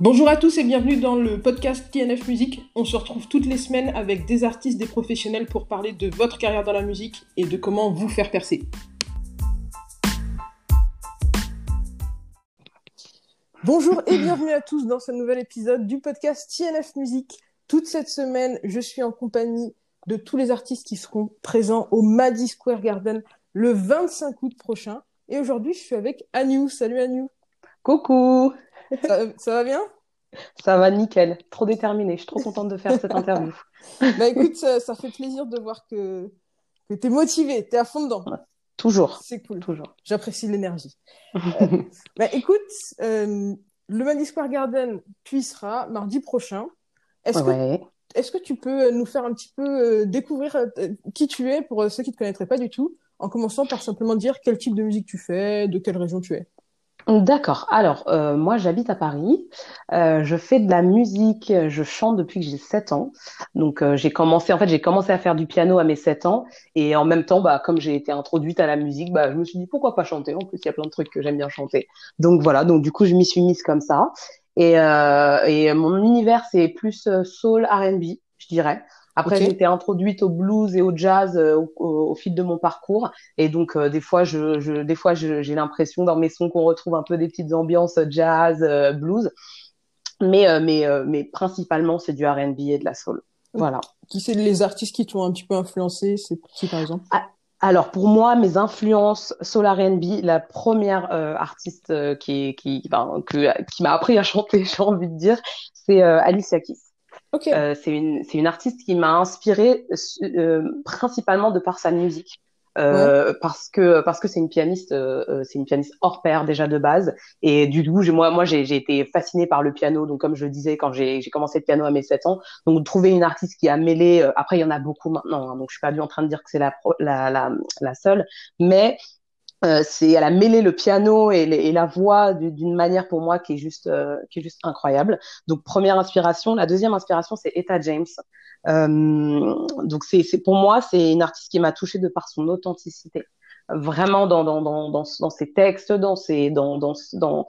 Bonjour à tous et bienvenue dans le podcast TNF Musique. On se retrouve toutes les semaines avec des artistes, des professionnels pour parler de votre carrière dans la musique et de comment vous faire percer. Bonjour et bienvenue à tous dans ce nouvel épisode du podcast TNF Musique. Toute cette semaine, je suis en compagnie de tous les artistes qui seront présents au Maddy Square Garden le 25 août prochain. Et aujourd'hui, je suis avec Aniou. Salut Aniou. Coucou ça, va bien? Ça va nickel, trop déterminée, je suis trop contente de faire cette interview. bah écoute, ça, fait plaisir de voir que, que tu es motivée, tu es à fond dedans. toujours. C'est cool. Toujours. J'apprécie l'énergie. euh, bah écoute, euh, le Maddy Square Garden, tu y seras mardi prochain. Est-ce que, est que tu peux nous faire un petit peu euh, découvrir euh, qui tu es pour ceux qui ne te connaîtraient pas du tout, en commençant par simplement dire quel type de musique tu fais, de quelle région tu es? D'accord. Alors, euh, moi, j'habite à Paris. Euh, je fais de la musique. Je chante depuis que j'ai 7 ans. Donc, euh, j'ai commencé, en fait, j'ai commencé à faire du piano à mes 7 ans. Et en même temps, bah, comme j'ai été introduite à la musique, bah, je me suis dit pourquoi pas chanter? En plus, il y a plein de trucs que j'aime bien chanter. Donc voilà. Donc du coup, je m'y suis mise comme ça. Et, et mon univers, c'est plus soul, R&B, je dirais. Après, j'ai été introduite au blues et au jazz euh, au, fil de mon parcours. Et donc, euh, des fois, je, je des fois, j'ai l'impression dans mes sons qu'on retrouve un peu des petites ambiances jazz, euh, blues. Mais, mais, mais principalement, c'est du R&B et de la soul. Voilà. Qui c'est les artistes qui t'ont un petit peu influencé C'est qui, par exemple? Ah, alors pour moi, mes influences soul R&B, la première artiste qui qui que, qui m'a appris à chanter, j'ai envie de dire, c'est Alicia Keys. Euh, c'est une, c'est une artiste qui m'a inspirée euh, principalement de par sa musique. Euh, parce que parce que c'est une pianiste euh, c'est une pianiste hors pair déjà de base. Et du coup moi moi j'ai, j'ai été fascinée par le piano. Donc comme je le disais quand j'ai, j'ai commencé le piano à mes 7 ans donc trouver une artiste qui a mêlé après il y en a beaucoup maintenant hein, donc je suis pas du en train de dire que c'est la la la, la seule. Mais euh, c'est elle a mêlé le piano et, et la voix d'une manière pour moi qui est juste euh, qui est juste incroyable. Donc première inspiration, la deuxième inspiration c'est Etta James. Euh, donc c'est c'est pour moi c'est une artiste qui m'a touchée de par son authenticité, vraiment dans dans dans dans, dans ses textes, dans ses dans dans dans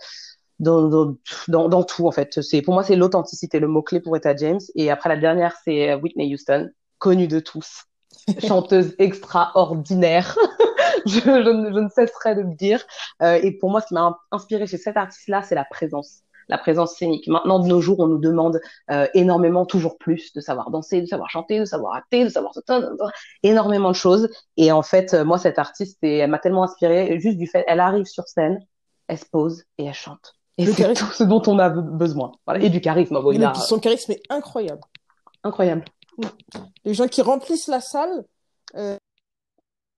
dans, dans, dans, tout en fait. C'est pour moi c'est l'authenticité le mot clé pour Etta James. Et après la dernière c'est Whitney Houston, connue de tous, chanteuse extraordinaire. je, je, ne cesserai de le dire. Euh, et pour moi, ce qui m'a inspiré chez cet artiste-là, c'est la présence la présence scénique. Maintenant, de nos jours, on nous demande euh, énormément, toujours plus, de savoir danser, de savoir chanter, de savoir acter, de savoir énormément de choses. Et en fait, euh, moi, cette artiste, elle m'a tellement inspirée juste du fait, elle arrive sur scène, elle se pose et elle chante. Et c'est tout ce dont on a besoin. Voilà. Et du charisme. Bon, il Son charisme est incroyable. Incroyable. Les gens qui remplissent la salle, euh,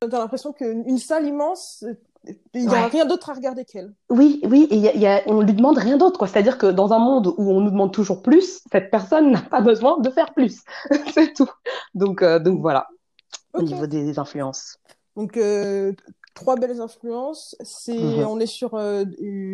T'as l'impression qu'une salle immense, il n'y a rien d'autre à regarder qu'elle. Oui, oui, et y a, on lui demande rien d'autre. C'est-à-dire que dans un monde où on nous demande toujours plus, cette personne n'a pas besoin de faire plus. c'est tout. Donc, euh, donc voilà, au niveau des, influences. Donc, euh, trois belles influences. C'est, mhm. on est sur euh,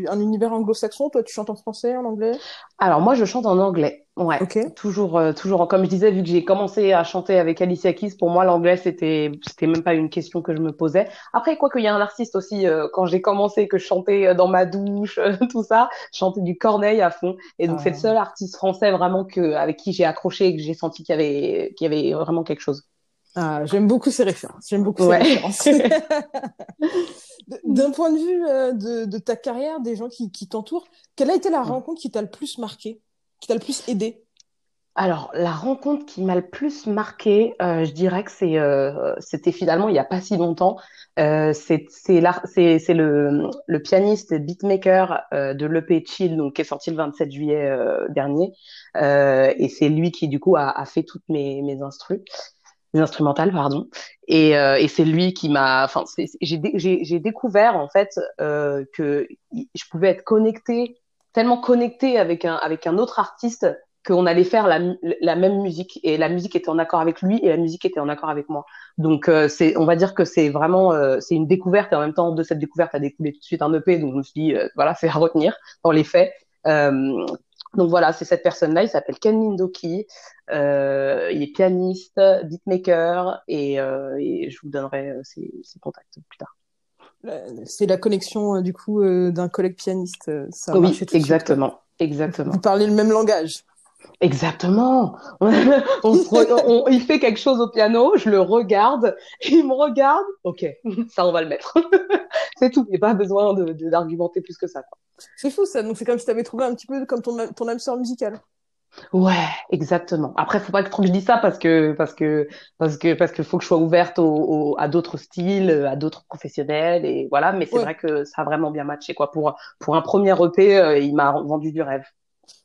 un univers anglo-saxon. Toi, tu chantes en français, en anglais? Alors moi, je chante en anglais. Ouais. Toujours, euh, toujours. Comme je disais, vu que j'ai commencé à chanter avec Alicia Keys, pour moi, l'anglais, c'était, c'était même pas une question que je me posais. Après, quoi qu'il y a un artiste aussi, euh, quand j'ai commencé, que je chantais dans ma douche, tout ça, je chantais du Corneille à fond. Et donc, c'est le ah. seul artiste français vraiment que, avec qui j'ai accroché et que j'ai senti qu'il y avait, qu'il y avait vraiment quelque chose. Ah, j'aime beaucoup ces références. J'aime beaucoup ces références. D'un point de vue euh, de, de, ta carrière, des gens qui, qui t'entourent, quelle a été la rencontre qui t'a le plus marqué, qui t'a le plus aidé? Alors, la rencontre qui m'a le plus marqué, euh, je dirais que c'est, euh, c'était finalement il n'y a pas si longtemps. Euh, c'est, c'est, c'est, le, le pianiste beatmaker euh, de l'EP Chill, donc qui est sorti le 27 juillet euh, dernier, et c'est lui qui du coup a, a fait toutes mes mes instrus instrumentales, pardon. Et, euh, et c'est lui qui m'a, enfin, j'ai découvert en fait euh, que je pouvais être connectée, tellement connectée avec un avec un autre artiste qu'on allait faire la, la, même musique et la musique était en accord avec lui et la musique était en accord avec moi. Donc euh, c'est, on va dire que c'est vraiment, euh, c'est une découverte et en même temps de cette découverte a découlé tout de suite un EP. Donc je me suis dit, euh, voilà, c'est à retenir dans les faits. Donc voilà, c'est cette personne-là, il s'appelle Ken Lindoki, euh, il est pianiste, beatmaker, et, euh, et je vous donnerai euh, ses, ses, contacts plus tard. C'est la connexion euh, du coup euh, d'un collègue pianiste. Ça oui, exactement. Exactement. Vous parlez le même langage. Exactement. il fait quelque chose au piano, je le regarde, il me regarde, ok, ça on va le mettre. c'est tout, il n'y a pas besoin d'argumenter plus que ça. C'est fou ça, donc c'est comme si tu avais trouvé un petit peu comme ton, ton âme sœur musicale. Ouais, exactement. Après, faut pas que trop que je dise ça parce que parce que parce que parce que faut que je sois ouverte au, à d'autres styles, à d'autres professionnels et voilà. Mais c'est vrai que ça a vraiment bien matché quoi. Pour pour un premier EP, euh, il m'a vendu du rêve.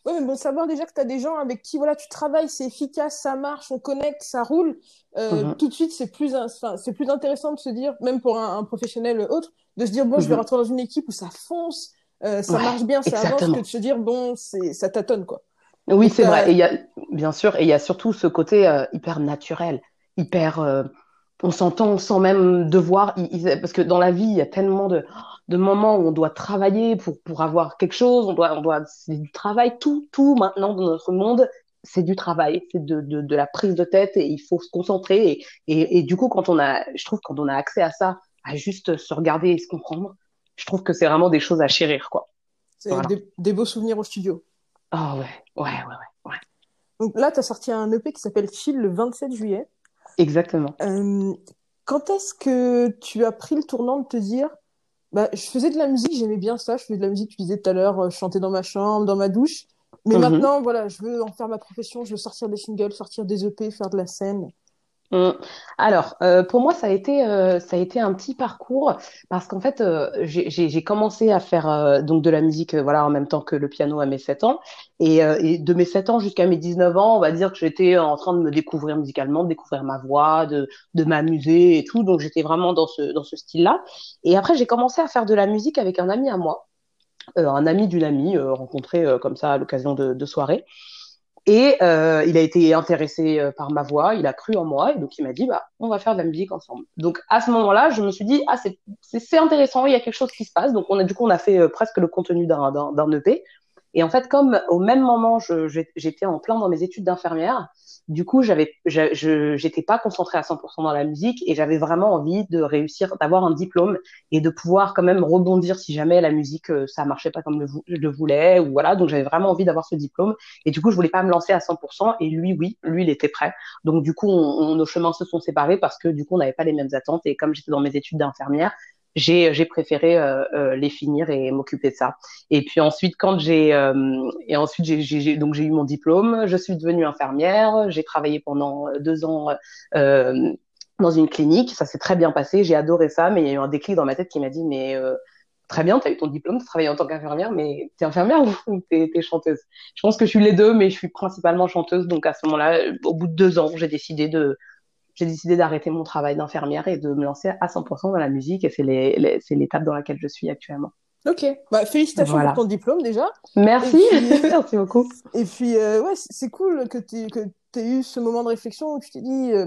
Oui, mais bon, savoir déjà que tu as des gens avec qui voilà, tu travailles, c'est efficace, ça marche, on connecte, ça roule, euh, mhm. tout de suite, c'est plus, c'est plus intéressant de se dire, même pour un, professionnel autre, de se dire, bon, je vais mhm. rentrer dans une équipe où ça fonce, euh, ça marche bien, ça avance, que de se dire, bon, c'est, ça tâtonne, quoi. Oui, c'est vrai. Et il y a, bien sûr, et il y a surtout ce côté euh, hyper naturel, hyper, on s'entend sans même devoir, parce que dans la vie, il y a tellement de, de moments où on doit travailler pour, pour avoir quelque chose, on doit, on doit, c'est du travail, tout, tout maintenant dans notre monde, c'est du travail, c'est de, de, de, la prise de tête et il faut se concentrer. Et, et, et, du coup, quand on a, je trouve, quand on a accès à ça, à juste se regarder et se comprendre, je trouve que c'est vraiment des choses à chérir, quoi. C'est des, beaux souvenirs au studio. Ah ouais, ouais, ouais, ouais, Donc là, tu as sorti un EP qui s'appelle Chill le 27 juillet. Exactement. Euh, quand est-ce que tu as pris le tournant de te dire, bah, je faisais de la musique, j'aimais bien ça, je faisais de la musique, tu disais tout à l'heure, euh, chanter dans ma chambre, dans ma douche. Mais mhm. maintenant, voilà, je veux en faire ma profession, je veux sortir des singles, sortir des EP, faire de la scène. Mm. Alors, euh, pour moi, ça a été euh, ça a été un petit parcours parce qu'en fait, euh, j'ai commencé à faire donc de la musique, voilà, en même temps que le piano à mes 7 ans, et, et de mes 7 ans jusqu'à mes 19 ans, on va dire que j'étais en train de me découvrir musicalement, de découvrir ma voix, de de m'amuser et tout, donc j'étais vraiment dans ce dans ce style-là. Et après, j'ai commencé à faire de la musique avec un ami à moi, un ami d'une amie rencontré comme ça à l'occasion de, de soirées. Et euh, il a été intéressé euh, par ma voix, il a cru en moi, et donc il m'a dit, bah, on va faire de la musique ensemble. Donc à ce moment-là, je me suis dit, ah, c'est intéressant, il y a quelque chose qui se passe. Donc on a, du coup, on a fait euh, presque le contenu d'un EP. Et en fait, comme au même moment, j'étais en plein dans mes études d'infirmière, du coup, j'avais, j'étais pas concentrée à 100% dans la musique et j'avais vraiment envie de réussir, d'avoir un diplôme et de pouvoir quand même rebondir si jamais la musique euh, ça marchait pas comme je le voulais ou voilà. Donc j'avais vraiment envie d'avoir ce diplôme et du coup, je voulais pas me lancer à 100% et lui, oui, lui, il était prêt. Donc du coup, nos chemins se sont séparés parce que du coup, on n'avait pas les mêmes attentes et comme j'étais dans mes études d'infirmière, j'ai j'ai préféré euh, euh, les finir et m'occuper de ça. Et puis ensuite quand j'ai euh, et ensuite j'ai donc j'ai eu mon diplôme, je suis devenue infirmière, j'ai travaillé pendant deux ans dans une clinique, ça s'est très bien passé, j'ai adoré ça, mais il y a eu un déclic dans ma tête qui m'a dit mais très bien, tu as eu ton diplôme, tu travailles en tant qu'infirmière, mais tu es infirmière ou tu es, chanteuse? Je pense que je suis les deux, mais je suis principalement chanteuse. Donc à ce moment-là, au bout de deux ans, j'ai décidé de, j'ai décidé d'arrêter mon travail d'infirmière et de me lancer à 100% dans la musique. Et c'est l'étape dans laquelle je suis actuellement. Ok, bah, félicitations pour ton diplôme déjà. Merci, merci beaucoup. Et puis, euh, ouais, c'est cool que tu aies eu ce moment de réflexion où tu t'es dit, euh,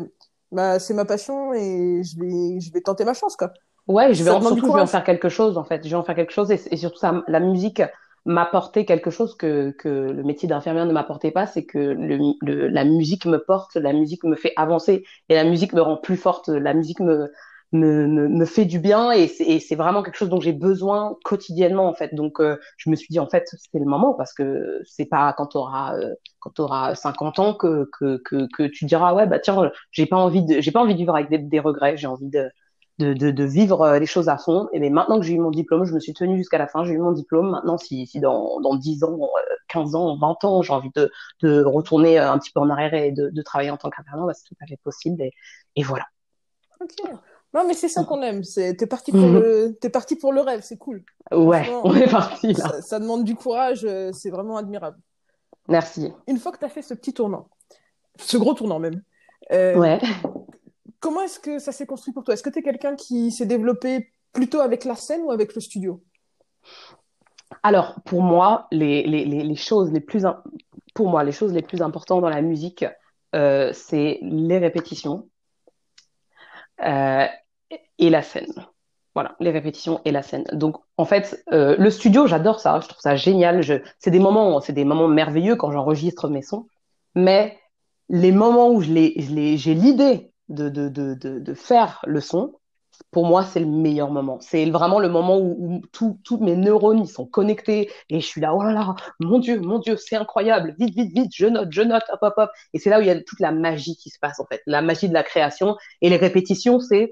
bah, c'est ma passion et je vais, je vais tenter ma chance, quoi. Ouais, je vais, en, surtout, je vais en faire quelque chose, en fait. Je vais en faire quelque chose et, et surtout, ça, la musique, m'apporter quelque chose que, que le métier d'infirmière ne m'apportait pas, c'est que le, la musique me porte, la musique me fait avancer et la musique me rend plus forte, la musique me, me, me, fait du bien et c'est vraiment quelque chose dont j'ai besoin quotidiennement en fait. Donc euh, je me suis dit en fait c'était le moment parce que c'est pas quand tu auras euh, quand auras 50 ans que, que, que, que tu diras ouais bah tiens j'ai pas envie de j'ai pas envie de vivre avec des, des regrets, j'ai envie de de, de, de, vivre euh, les choses à fond. Et mais maintenant que j'ai eu mon diplôme, je me suis tenue jusqu'à la fin, j'ai eu mon diplôme. Maintenant, si, si dans, dans 10 ans, 15 euh, ans, 20 ans, j'ai envie de, de retourner euh, un petit peu en arrière et de, de travailler en tant qu'intervenant, bah, c'est tout à fait possible. Et, et voilà. Ok. Non, mais c'est ça qu'on aime. T'es parti pour le, t'es parti pour le rêve. C'est cool. Ouais, on est parti là. Ça, ça, demande du courage. C'est vraiment admirable. Merci. Une fois que tu as fait ce petit tournant, ce gros tournant même. Euh, ouais comment est-ce que ça s'est construit pour toi? Est-ce que tu es quelqu'un qui s'est développé plutôt avec la scène ou avec le studio? Alors, pour moi, les, choses les plus pour moi, les choses les plus importantes dans la musique, euh, c'est les répétitions euh, et la scène. Voilà, les répétitions et la scène. Donc, en fait, euh, le studio, j'adore ça. Je trouve ça génial. C'est des moments, c'est des moments merveilleux quand j'enregistre mes sons. Mais les moments où j'ai l'idée de, de, de, de, faire le son, pour moi, c'est le meilleur moment. C'est vraiment le moment où, tous mes neurones ils sont connectés et je suis là, oh là là, mon Dieu, mon Dieu, c'est incroyable, vite, vite, vite, je note, je note, hop, hop, hop. Et c'est là où il y a toute la magie qui se passe, en fait, la magie de la création. Et les répétitions, c'est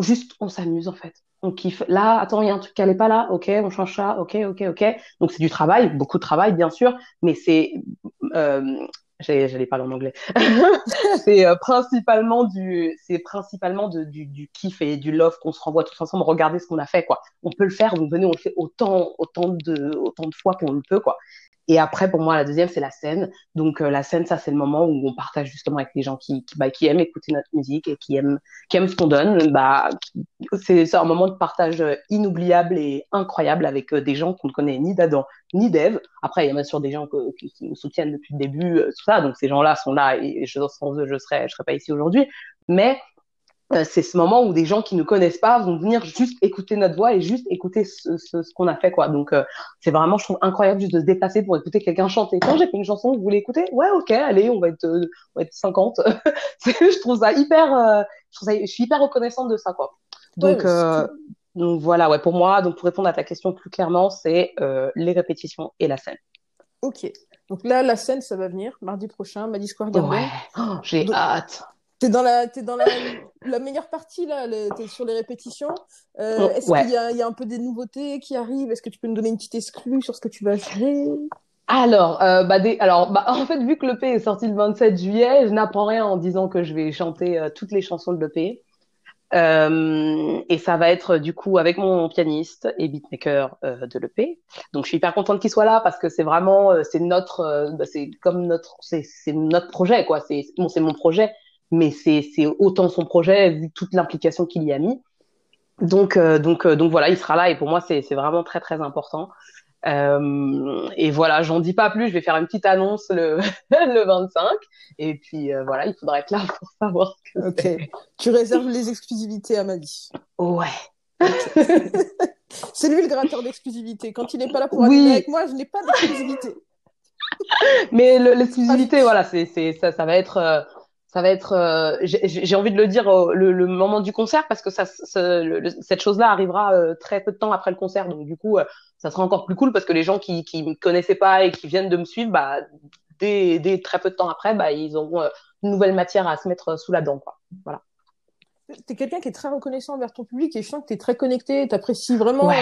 juste, on s'amuse, en fait. On kiffe. Là, attends, il y a un truc qui n'allait pas là. Ok, on change ça. Ok, ok, ok. Donc c'est du travail, beaucoup de travail, bien sûr, mais c'est euh, j'allais parler en anglais. c'est euh, principalement du, c'est principalement de, du, du kiff et du love qu'on se renvoie tous ensemble. Regardez ce qu'on a fait, quoi. On peut le faire. Vous venez, on le fait autant, autant de, autant de fois qu'on le peut, quoi. Et après, pour moi, la deuxième, c'est la scène. Donc, euh, la scène, ça, c'est le moment où on partage justement avec les gens qui, qui, bah, qui aiment écouter notre musique et qui aiment, qui aiment ce qu'on donne. Bah, c'est un moment de partage euh, inoubliable et incroyable avec euh, des gens qu'on ne connaît ni d'Adam ni d'Eve. Après, il y a bien sûr des gens qui, qui, nous soutiennent depuis le début, tout ça. Donc, ces gens-là sont là et je, sans eux, je serais, je serais pas ici aujourd'hui. Mais euh, c'est ce moment où des gens qui ne connaissent pas vont venir juste écouter notre voix et juste écouter ce, ce, ce qu'on a fait quoi. Donc euh, c'est vraiment je trouve incroyable juste de se déplacer pour écouter quelqu'un chanter. Quand j'ai fait une chanson, vous voulez écouter? Ouais, OK, allez, on va être euh, on va être 50. je trouve ça hyper je, trouve ça, je suis hyper reconnaissante de ça quoi. Donc donc voilà, ouais pour moi donc pour répondre à ta question plus clairement, c'est les répétitions et la scène. OK. Donc là la scène ça va venir mardi prochain, Maddy Square Garden. Ouais. Oh, j'ai hâte. T'es dans la, es dans la, la, meilleure partie là, t'es sur les répétitions. Euh, oh, Est-ce qu'il y, y, a un peu des nouveautés qui arrivent? Est-ce que tu peux nous donner une petite exclue sur ce que tu vas jouer? Alors, euh, bah, des, alors bah, en fait, vu que l'EP est sorti le 27 juillet, je n'apprends rien en disant que je vais chanter euh, toutes les chansons de l'EP. Euh, et ça va être du coup avec mon pianiste et beatmaker euh, de l'EP. Donc je suis hyper contente qu'il soit là parce que c'est vraiment euh, c'est notre bah, c'est comme notre c'est notre projet quoi. C'est bon c'est mon projet mais c'est autant son projet vu toute l'implication qu'il y a mis. Donc, euh, donc, euh, donc voilà, il sera là et pour moi c'est vraiment très très important. Euh, et voilà, j'en dis pas plus, je vais faire une petite annonce le, le 25 et puis voilà, il faudra être là pour savoir. ok. Tu réserves les exclusivités à Mali. Ouais. c'est lui le gratteur d'exclusivité. Quand il n'est pas là pour oui. avec moi, je n'ai pas d'exclusivité. Mais l'exclusivité, voilà, c'est ça, ça va être ça va être, euh, j'ai envie de le dire, euh, le, moment du concert parce que ça, cette chose-là arrivera euh, très peu de temps après le concert. Donc du coup, ça sera encore plus cool parce que les gens qui qui me connaissaient pas et qui viennent de me suivre, bah dès, dès très peu de temps après, bah ils auront une nouvelle matière à se mettre sous la dent, quoi. Voilà. es quelqu'un qui est très reconnaissant envers ton public et je sens que tu es très connecté, tu apprécies vraiment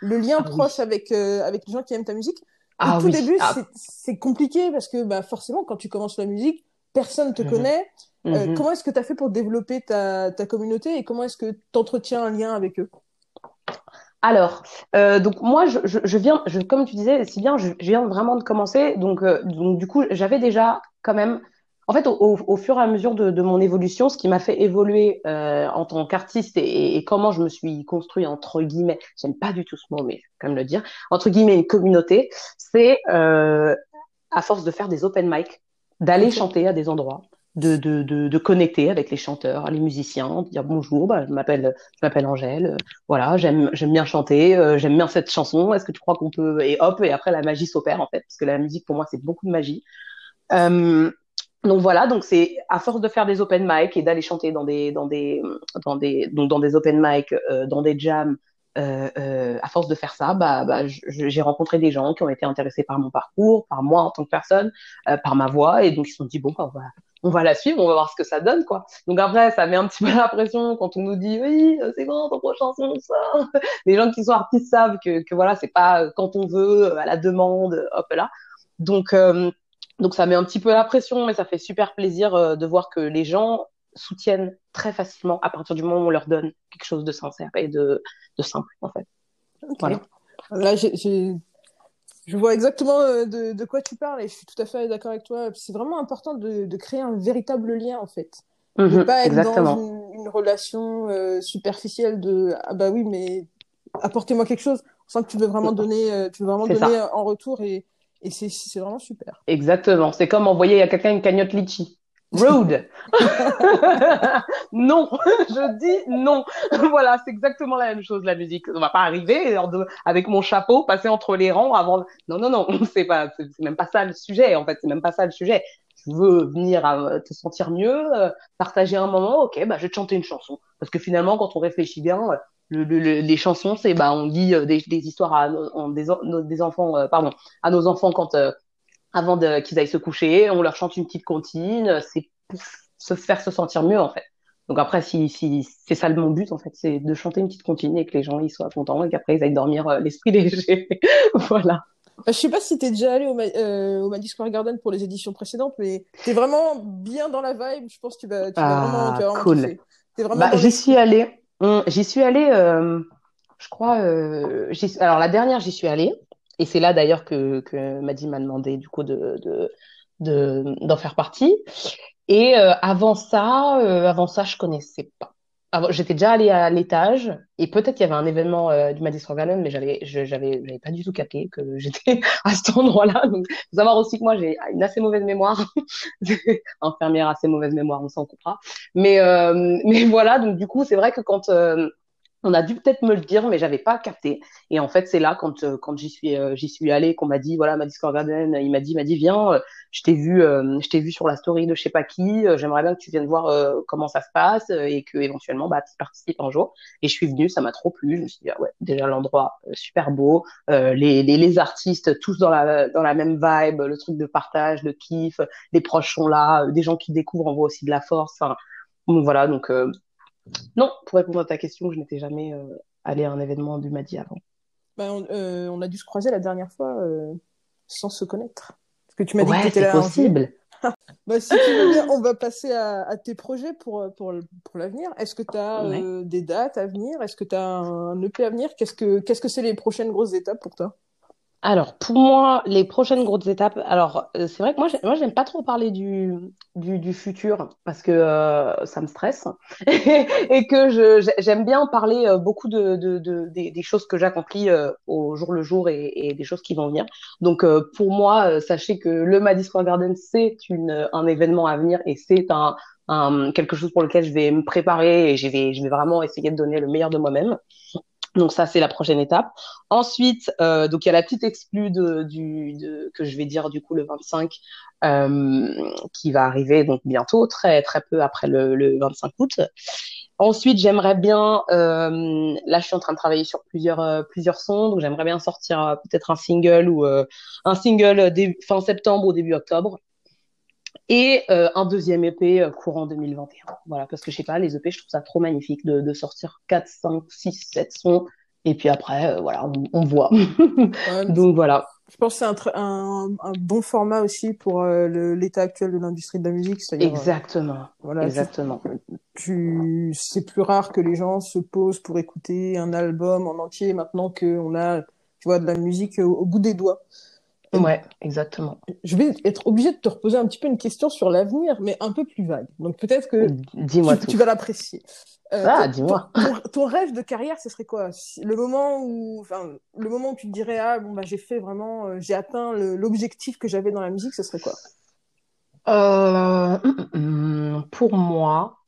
le lien ah proche avec avec les gens qui aiment ta musique. Au ah tout début, ah. c'est compliqué parce que bah forcément, quand tu commences la musique personne ne te mhm. connaît. Euh, mhm. comment est-ce que tu as fait pour développer ta, ta communauté et comment est-ce que tu entretiens un lien avec eux? Alors, euh, donc moi, je, je, viens, je, comme tu disais, si bien, je, viens vraiment de commencer, donc, euh, donc du coup, j'avais déjà quand même, en fait, au, au, fur et à mesure de, de mon évolution, ce qui m'a fait évoluer euh, en tant qu'artiste et, et, comment je me suis construit entre guillemets, j'aime pas du tout ce mot, mais quand même le dire, entre guillemets une communauté, c'est euh, à force de faire des open mic, d'aller chanter à des endroits, de, de, de, de, connecter avec les chanteurs, les musiciens, de dire bonjour, bah, je m'appelle je m'appelle Angèle, euh, voilà, j'aime j'aime bien chanter, euh, j'aime bien cette chanson, est-ce que tu crois qu'on peut et hop et après la magie s'opère en fait parce que la musique pour moi c'est beaucoup de magie. Euh, donc voilà, donc c'est à force de faire des open mic et d'aller chanter dans des dans des dans des donc dans des open mic, dans des jams, euh, euh, à force de faire ça, bah, bah j'ai rencontré des gens qui ont été intéressés par mon parcours, par moi en tant que personne, euh, par ma voix, et donc ils se sont dit bon, bah, on va, on va la suivre, on va voir ce que ça donne, quoi. Donc après, ça met un petit peu la pression quand on nous dit oui, c'est bon, ton prochain chanson, ça. Les gens qui sont artistes savent que, que voilà, c'est pas quand on veut, à la demande, hop là. Donc donc ça met un petit peu la pression, mais ça fait super plaisir de voir que les gens soutiennent très facilement à partir du moment où on leur donne quelque chose de sincère et de, de simple, en fait. Voilà. Là, je vois exactement euh, de, de, quoi tu parles et je suis tout à fait d'accord avec toi. C'est vraiment important de, de, créer un véritable lien, en fait. ne mhm, pas être dans une, relation euh, superficielle de ah bah oui, mais apportez-moi quelque chose. On sent que tu veux vraiment donner, euh, tu veux vraiment donner en retour et, et c'est vraiment super. Exactement. C'est comme envoyer à quelqu'un une cagnotte litchi. Rude. non, je dis non. voilà, c'est exactement la même chose la musique. On va pas arriver avec mon chapeau passer entre les rangs avant. Non, non, non, c'est pas, c'est même pas ça le sujet. En fait, c'est même pas ça le sujet. tu veux venir te sentir mieux, partager un moment, ok, bah je vais te chanter une chanson. Parce que finalement, quand on réfléchit bien, les chansons, c'est bah on dit des, histoires à des, enfants, pardon, à nos enfants quand avant qu'ils aillent se coucher, on leur chante une petite comptine, c'est pour se faire se sentir mieux en fait. Donc après, si, si c'est ça mon but en fait, c'est de chanter une petite comptine et que les gens ils soient contents et qu'après ils aillent dormir euh, l'esprit léger. voilà. Bah, je sais pas si tu es déjà allé au, euh, au Madison Square Garden pour les éditions précédentes, mais tu es vraiment bien dans la vibe. Je pense que tu vas, tu vas vraiment, tu vas vraiment cool. Bah, j'y suis allée. Hum, j'y suis allée. Euh, je crois. Euh, alors la dernière, j'y suis allée. Et c'est là d'ailleurs que, que Maddy m'a demandé du coup de, de d'en faire partie. Et euh, avant ça, euh, avant ça, je connaissais pas. J'étais déjà allée à l'étage et peut-être qu'il y avait un événement euh, du Madison Garden, mais j'avais, j'avais, j'avais pas du tout capté que j'étais à cet endroit-là. Donc, faut savoir aussi que moi j'ai une assez mauvaise mémoire, infirmière assez mauvaise mémoire, on s'en coupera. Mais mais voilà, donc du coup c'est vrai que quand on a dû peut-être me le dire, mais j'avais pas capté. Et en fait, c'est là quand euh, quand j'y suis euh, j'y suis allée qu'on m'a dit voilà ma Discord Garden, il m'a dit m'a dit viens, euh, je t'ai vu je t'ai vu sur la story de je sais pas qui, j'aimerais bien que tu viennes voir comment ça se passe et que éventuellement bah tu participes un jour. Et je suis venue, ça m'a trop plu. Je me suis dit ah ouais déjà l'endroit super beau, les, les, les artistes tous dans la dans la même vibe, le truc de partage, de kiff, les proches sont là, des gens qui découvrent on voit aussi de la force. Enfin, voilà donc non, pour répondre à ta question, je n'étais jamais euh, allé à un événement du Madi avant. Bah, euh, on, a dû se croiser la dernière fois euh, sans se connaître. Parce que tu m'as dit que tu étais là. possible. bah, si tu veux bien, on va passer à, tes projets pour, pour, pour l'avenir. Est-ce que tu as des dates à venir? Est-ce que tu as un EP à venir? Qu'est-ce que qu'est-ce que c'est les prochaines grosses étapes pour toi? Alors, pour moi, les prochaines grosses étapes, alors, euh, c'est vrai que moi, moi, j'aime pas trop parler du, du, du futur parce que euh, ça me stresse et que je, j'aime bien parler euh, beaucoup de, de, de des, choses que j'accomplis au jour le jour et, et, des choses qui vont venir. Donc, pour moi, sachez que le Madison Garden, c'est une, un événement à venir et c'est un, un, quelque chose pour lequel je vais me préparer et je vais, je vais vraiment essayer de donner le meilleur de moi-même. Donc ça, c'est la prochaine étape. Ensuite, euh, donc il y a la petite exclue de, du, de, que je vais dire du coup le 25 euh, qui va arriver donc bientôt, très très peu après le, le 25 août. Ensuite, j'aimerais bien, euh, là je suis en train de travailler sur plusieurs euh, plusieurs sons, donc j'aimerais bien sortir euh, peut-être un single ou euh, un single fin septembre ou début octobre et euh, un deuxième EP euh, courant 2021. Voilà, parce que je sais pas, les EP, je trouve ça trop magnifique de, de sortir 4, 5, 6, 7 sons, et puis après, euh, voilà, on, on voit. Donc voilà. Je pense que c'est un, un, un, bon format aussi pour l'état actuel de l'industrie de la musique. Exactement. voilà, Exactement. Tu, c'est plus rare que les gens se posent pour écouter un album en entier maintenant qu'on a, tu vois, de la musique au bout des doigts. Ouais, exactement. Je vais être obligée de te reposer un petit peu une question sur l'avenir, mais un peu plus vague. Donc peut-être que dis-moi tu, tu, vas l'apprécier. Euh, ah, dis-moi. Ton, rêve de carrière, ce serait quoi? Le moment où, enfin, le moment où tu te dirais ah bon bah j'ai fait vraiment, euh, j'ai atteint l'objectif que j'avais dans la musique, ce serait quoi? Euh, Pour moi,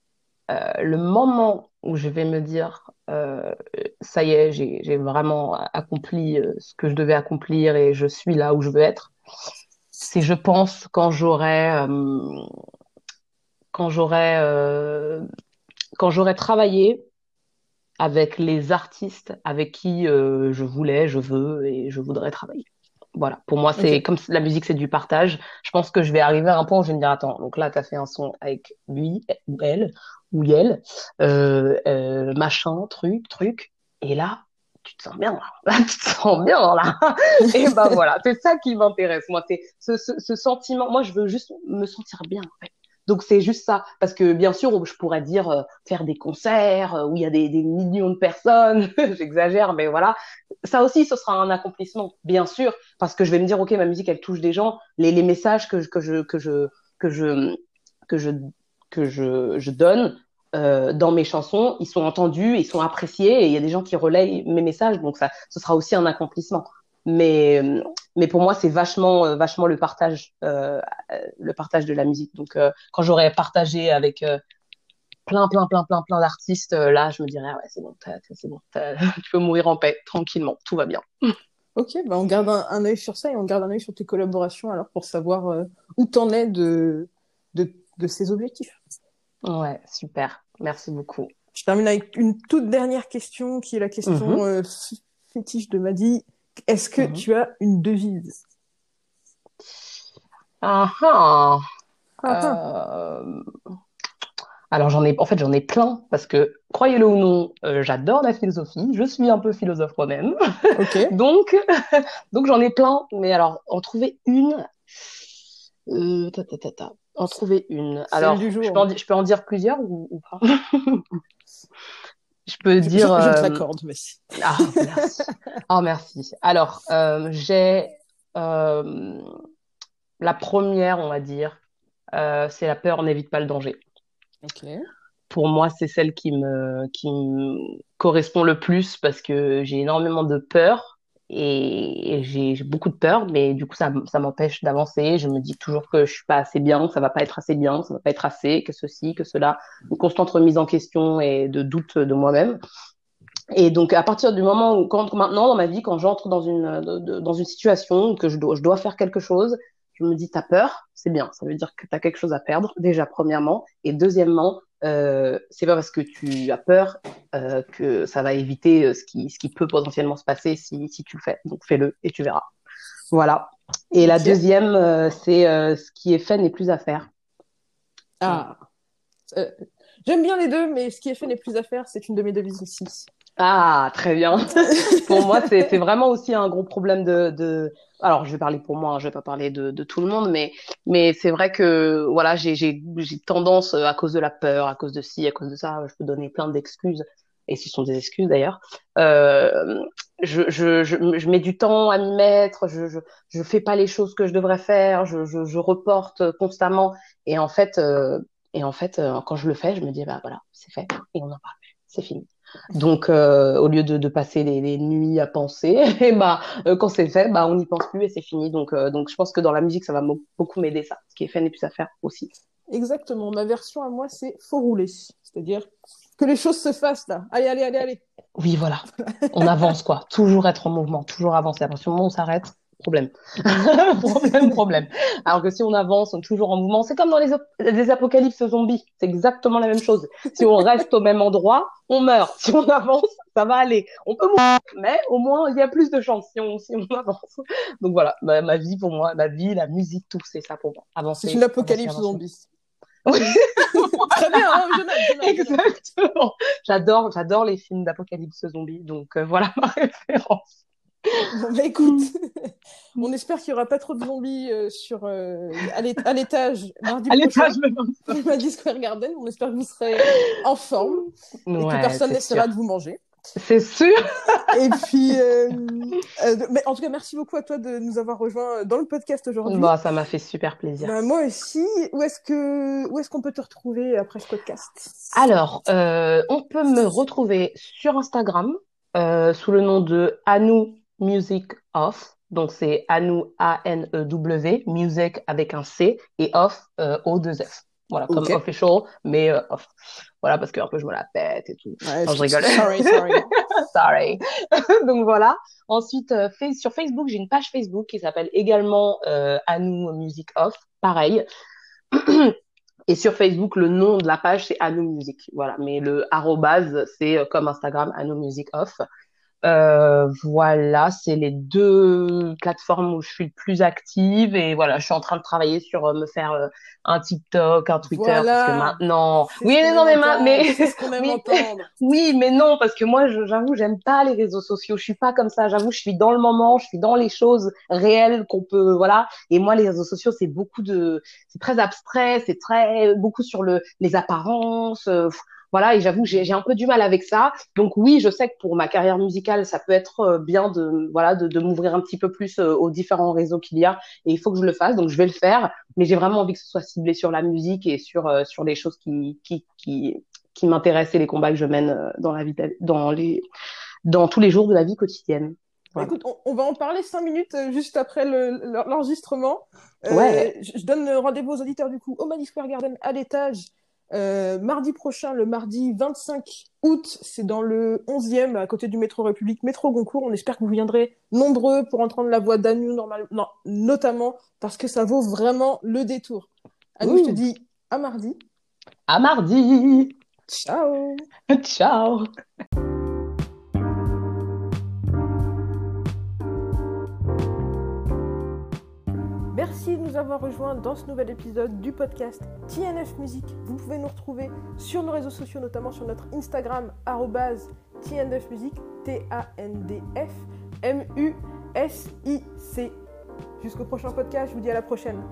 euh, le moment où je vais me dire euh, ça y est, j'ai vraiment accompli euh, ce que je devais accomplir et je suis là où je veux être. C'est, je pense, quand j'aurai euh, quand j'aurai quand j'aurai travaillé avec les artistes avec qui je voulais, je veux et je voudrais travailler. Voilà, pour moi, c'est comme la musique, c'est du partage. Je pense que je vais arriver à un point où je vais me dire, attends, donc là, tu as fait un son avec lui ou elle, ou Yel, euh, euh, machin, truc, truc. Et là, tu te sens bien là, tu te sens bien là. et ben voilà, c'est ça qui m'intéresse. Moi, c'est ce, ce, ce, sentiment. Moi, je veux juste me sentir bien. En fait. Donc c'est juste ça, parce que bien sûr, je pourrais dire euh, faire des concerts euh, où il y a des, des millions de personnes. J'exagère, mais voilà. Ça aussi, ce sera un accomplissement, bien sûr, parce que je vais me dire, ok, ma musique, elle touche des gens. Les, les messages que, que je que je que je que je que je, donne euh, dans mes chansons, ils sont entendus, ils sont appréciés, et il y a des gens qui relayent mes messages, donc ça, ce sera aussi un accomplissement. Mais, mais pour moi, c'est vachement, euh, vachement le partage, euh, le partage de la musique. Donc, euh, quand j'aurai partagé avec plein, plein, plein, plein, plein d'artistes, là, je me dirais, ouais, c'est bon, c'est bon, tu peux mourir en paix, tranquillement, tout va bien. Ok, bah on garde un, un œil sur ça et on garde un œil sur tes collaborations alors pour savoir où t'en es de, de ses objectifs. Ouais, super. Merci beaucoup. Je termine avec une toute dernière question qui est la question mhm. fétiche de Maddy. Est-ce que mhm. tu as une devise? Ah, ah. ah alors j'en ai, en fait, j'en ai plein parce que croyez-le ou non, euh, j'adore la philosophie. Je suis un peu philosophe moi-même. donc, donc j'en ai plein. Mais alors, en trouver une, euh, ta, ta, ta, en trouver une. Alors, je peux, en, je peux, en, dire plusieurs ou, pas? Je peux dire. Je, je, euh, l'accorde, merci. Ah, merci. oh, merci. Alors, euh, j'ai euh, la première, on va dire, c'est la peur n'évite pas le danger. Pour moi, c'est celle qui me, qui me correspond le plus parce que j'ai énormément de peur et, j'ai beaucoup de peur, mais du coup, ça, ça m'empêche d'avancer. Je me dis toujours que je suis pas assez bien, que ça va pas être assez bien, que ça va pas être assez, que ceci, que cela. Une constante remise en question et de doute de moi-même. Et donc, à partir du moment où, quand maintenant, dans ma vie, quand j'entre dans une, dans une situation que je dois, je dois faire quelque chose, je me dis, t'as peur, c'est bien. Ça veut dire que tu as quelque chose à perdre, déjà, premièrement. Et deuxièmement, euh, c'est pas parce que tu as peur euh, que ça va éviter euh, ce qui, ce qui peut potentiellement se passer si, si tu le fais. Donc, fais-le et tu verras. Voilà. Et la deuxième, euh, c'est ce qui est fait n'est plus à faire. Ah. J'aime bien les deux, mais ce qui est fait n'est plus à faire, c'est une de mes devises aussi. Ah, très bien. pour moi, c'est vraiment aussi un gros problème de, de... Alors, je vais parler pour moi, hein, je vais pas parler de, de tout le monde, mais, mais c'est vrai que voilà, j'ai tendance, à cause de la peur, à cause de ci, à cause de ça, je peux donner plein d'excuses, et ce sont des excuses d'ailleurs. Euh, je, je, je, je, mets du temps à m'y mettre, je, je, je fais pas les choses que je devrais faire, je, je, je reporte constamment, et en fait, euh, et en fait, euh, quand je le fais, je me dis bah voilà, c'est fait, et on en parle plus, c'est fini. Donc, euh, au lieu de, de passer les, les, nuits à penser, et bah, euh, quand c'est fait, bah, on n'y pense plus et c'est fini. Donc, euh, donc, je pense que dans la musique, ça va beaucoup m'aider ça. Ce qui est fait n'est plus à faire aussi. Exactement. Ma version à moi, c'est faut rouler. C'est-à-dire que les choses se fassent là. Allez, allez, allez, allez. Oui, voilà. on avance quoi. Toujours être en mouvement, toujours avancer. À partir du moment où on s'arrête, problème. problème, problème. Alors que si on avance, on est toujours en mouvement, c'est comme dans les, les apocalypses zombies. C'est exactement la même chose. Si on reste au même endroit, on meurt. Si on avance, ça va aller. On peut mourir, mais au moins, il y a plus de chance si on, si on avance. Donc voilà, ma, ma, vie pour moi, ma vie, la musique, tout, c'est ça pour moi. Avancer. C'est une apocalypse zombie. Oui. Très bien, hein, Exactement. J'adore, j'adore les films d'apocalypse zombie. Donc euh, voilà ma référence. Bah, écoute, on espère qu'il n'y aura pas trop de zombies euh, sur, euh, à l'étage mardi à l'étage, Maddy Square Garden. On espère que vous serez en forme et que personne n'essaiera de vous manger. C'est sûr. et puis, euh, mais en tout cas, merci beaucoup à toi de nous avoir rejoints dans le podcast aujourd'hui. Bah, ça m'a fait super plaisir. Bah, moi aussi. Où est-ce que où est-ce qu'on peut te retrouver après ce podcast? Alors, on peut me retrouver sur Instagram sous le nom de Anou Music Off. Donc c'est Anou A-N-E-W, music avec un C et off euh, O-2-F. Voilà, comme official, mais euh, off. Voilà, parce que un peu je me la pète et tout. je rigole. Sorry, sorry. sorry. Donc voilà. Ensuite, euh, sur Facebook, j'ai une page Facebook qui s'appelle également Anou Music Off. Pareil. Et sur Facebook, le nom de la page, c'est Anou Music. Voilà. Mais le arrobase, c'est comme Instagram, Anou Music Off. Euh, voilà, c'est les deux plateformes où je suis le plus active et voilà, je suis en train de travailler sur euh, me faire euh, un TikTok, un Twitter parce que maintenant, oui, mais non, mais, mais... oui, mais non, parce que moi, j'avoue, j'aime pas les réseaux sociaux. Je suis pas comme ça. J'avoue, je suis dans le moment, je suis dans les choses réelles qu'on peut, voilà. Et moi, les réseaux sociaux, c'est beaucoup de, c'est très abstrait, c'est très beaucoup sur le les apparences. Voilà, et j'avoue, j'ai un peu du mal avec ça. Donc oui, je sais que pour ma carrière musicale, ça peut être euh, bien de voilà de, de m'ouvrir un petit peu plus euh, aux différents réseaux qu'il y a, et il faut que je le fasse. Donc je vais le faire, mais j'ai vraiment envie que ce soit ciblé sur la musique et sur euh, sur les choses qui qui qui, qui m'intéressent et les combats que je mène dans la vie dans les dans tous les jours de la vie quotidienne. Écoute, on, va en parler cinq minutes juste après l'enregistrement. ouais. je, je, donne rendez-vous aux auditeurs du coup au Mani Square Garden à l'étage euh, mardi prochain, le mardi 25 août, c'est dans le 11e, à côté du métro République, métro Goncourt. On espère que vous viendrez nombreux pour entendre la voix d'Anu, notamment, parce que ça vaut vraiment le détour. Annie, je te dis à mardi. À mardi. Ciao. Ciao. Nous avoir rejoints dans ce nouvel épisode du podcast TNF Musique. Vous pouvez nous retrouver sur nos réseaux sociaux, notamment sur notre Instagram, TNF Musique, T-A-N-D-F M-U-S-I-C. Jusqu'au prochain podcast, je vous dis à la prochaine.